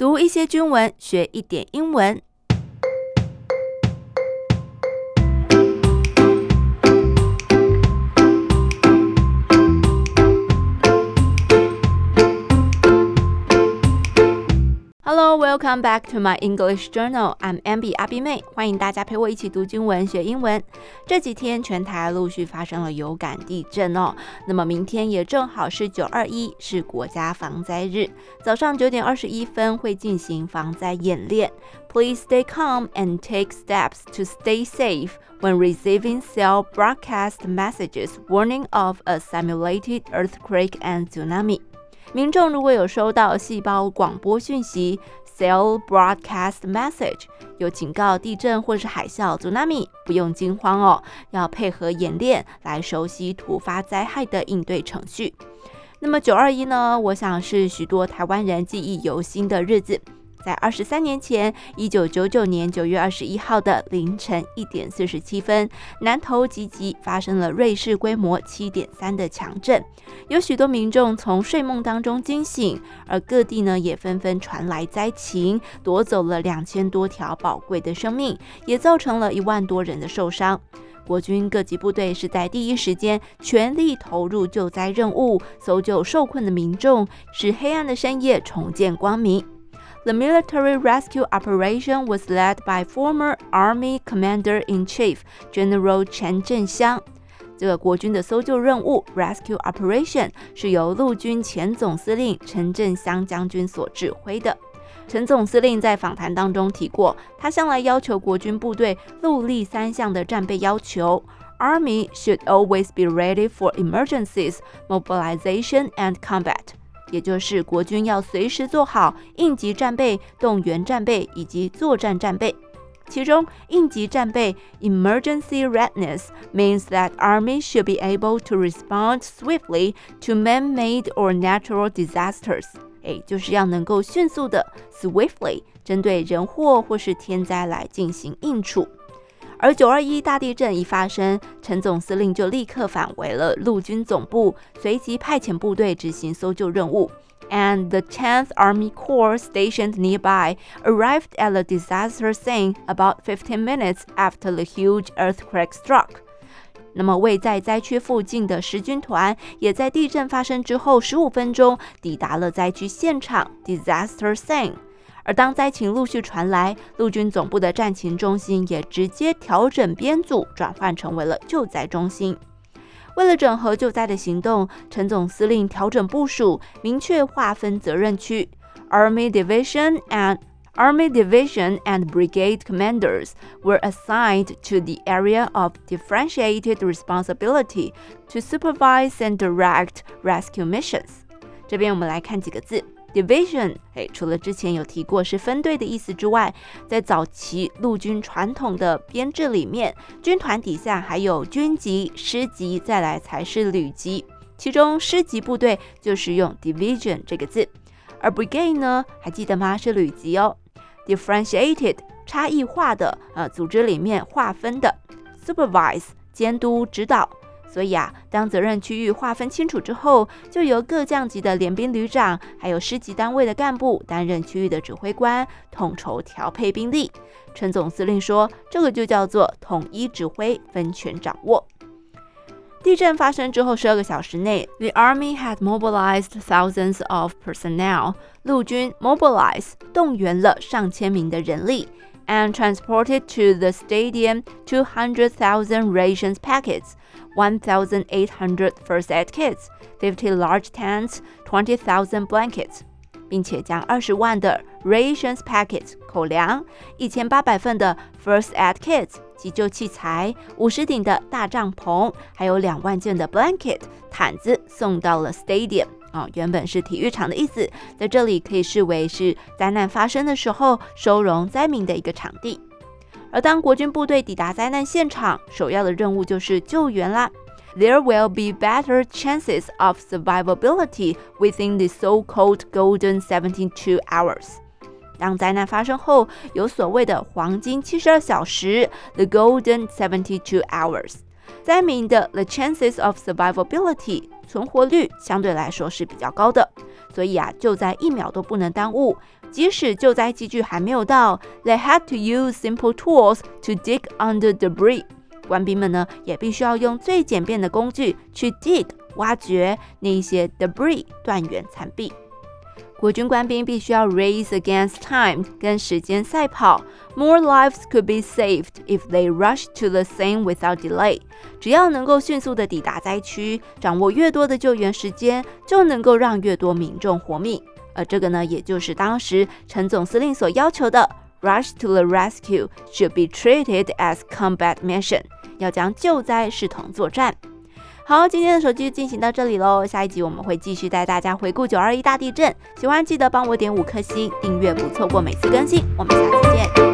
读一些军文，学一点英文。Welcome back to my English journal. I'm Abby 阿碧妹，欢迎大家陪我一起读经文学英文。这几天全台陆续发生了有感地震哦，那么明天也正好是九二一，是国家防灾日。早上九点二十一分会进行防灾演练。Please stay calm and take steps to stay safe when receiving cell broadcast messages warning of a simulated earthquake and tsunami. 民众如果有收到细胞广播讯息。Cell broadcast message 有警告地震或是海啸、tsunami，不用惊慌哦，要配合演练来熟悉突发灾害的应对程序。那么九二一呢，我想是许多台湾人记忆犹新的日子。在二十三年前，一九九九年九月二十一号的凌晨一点四十七分，南投集集发生了瑞士规模七点三的强震，有许多民众从睡梦当中惊醒，而各地呢也纷纷传来灾情，夺走了两千多条宝贵的生命，也造成了一万多人的受伤。国军各级部队是在第一时间全力投入救灾任务，搜救受困的民众，使黑暗的深夜重见光明。The military rescue operation was led by former Army Commander-in-Chief General陈振湘。这个国军的搜救任务 rescue operation 是由陆军前总司令陈振湘将军所指挥的。陈总司令在访谈当中提过，他向来要求国军部队戮力三项的战备要求：Army should always be ready for emergencies, mobilization, and combat。 也就是国军要随时做好应急战备、动员战备以及作战战备。其中，应急战备 （Emergency Readiness） means that Army should be able to respond swiftly to man-made or natural disasters。诶，就是要能够迅速的 （swiftly） 针对人祸或是天灾来进行应处。而九二一大地震一发生，陈总司令就立刻返回了陆军总部，随即派遣部队执行搜救任务。And the 10th Army Corps stationed nearby arrived at the disaster scene about 15 minutes after the huge earthquake struck。那么位在灾区附近的十军团也在地震发生之后十五分钟抵达了灾区现场 disaster scene。而当灾情陆续传来，陆军总部的战情中心也直接调整编组，转换成为了救灾中心。为了整合救灾的行动，陈总司令调整部署，明确划分责任区。Army Division and Army Division and Brigade commanders were assigned to the area of differentiated responsibility to supervise and direct rescue missions。这边我们来看几个字。Division，哎，除了之前有提过是分队的意思之外，在早期陆军传统的编制里面，军团底下还有军级、师级，再来才是旅级。其中师级部队就是用 Division 这个字，而 Brigade 呢，还记得吗？是旅级哦。Differentiated，差异化的，呃，组织里面划分的。Supervise，监督指导。所以啊，当责任区域划分清楚之后，就由各将级的联兵旅长，还有师级单位的干部担任区域的指挥官，统筹调配兵力。陈总司令说，这个就叫做统一指挥，分权掌握。地震发生之后十二个小时内，The Army had mobilized thousands of personnel，陆军 mobilize 动员了上千名的人力。and transported to the stadium 200,000 rations packets, 1,800 first aid kits, 50 large tents, 20,000 blankets，并且将二十万的 rations packets 口粮、一千八百份的 first aid kits 急救器材、五十顶的大帐篷，还有两万件的 blanket 毯子送到了 stadium。 啊、原本是体育场的意思，在这里可以视为是灾难发生的时候收容灾民的一个场地。而当国军部队抵达灾难现场，首要的任务就是救援啦。There will be better chances of survivability within the so-called golden seventy-two hours。当灾难发生后，有所谓的黄金七十二小时，the golden seventy-two hours。灾民的 the chances of survivability。存活率相对来说是比较高的，所以啊，救灾一秒都不能耽误，即使救灾机具还没有到，they had to use simple tools to dig under debris。官兵们呢，也必须要用最简便的工具去 dig 挖掘那些 debris 断垣残壁。国军官兵必须要 race against time，跟时间赛跑。More lives could be saved if they rush to the scene without delay。只要能够迅速地抵达灾区，掌握越多的救援时间，就能够让越多民众活命。而这个呢，也就是当时陈总司令所要求的：rush to the rescue should be treated as combat mission。要将救灾视同作战。好，今天的手机进行到这里喽。下一集我们会继续带大家回顾九二一大地震。喜欢记得帮我点五颗星，订阅不错过每次更新。我们下次见。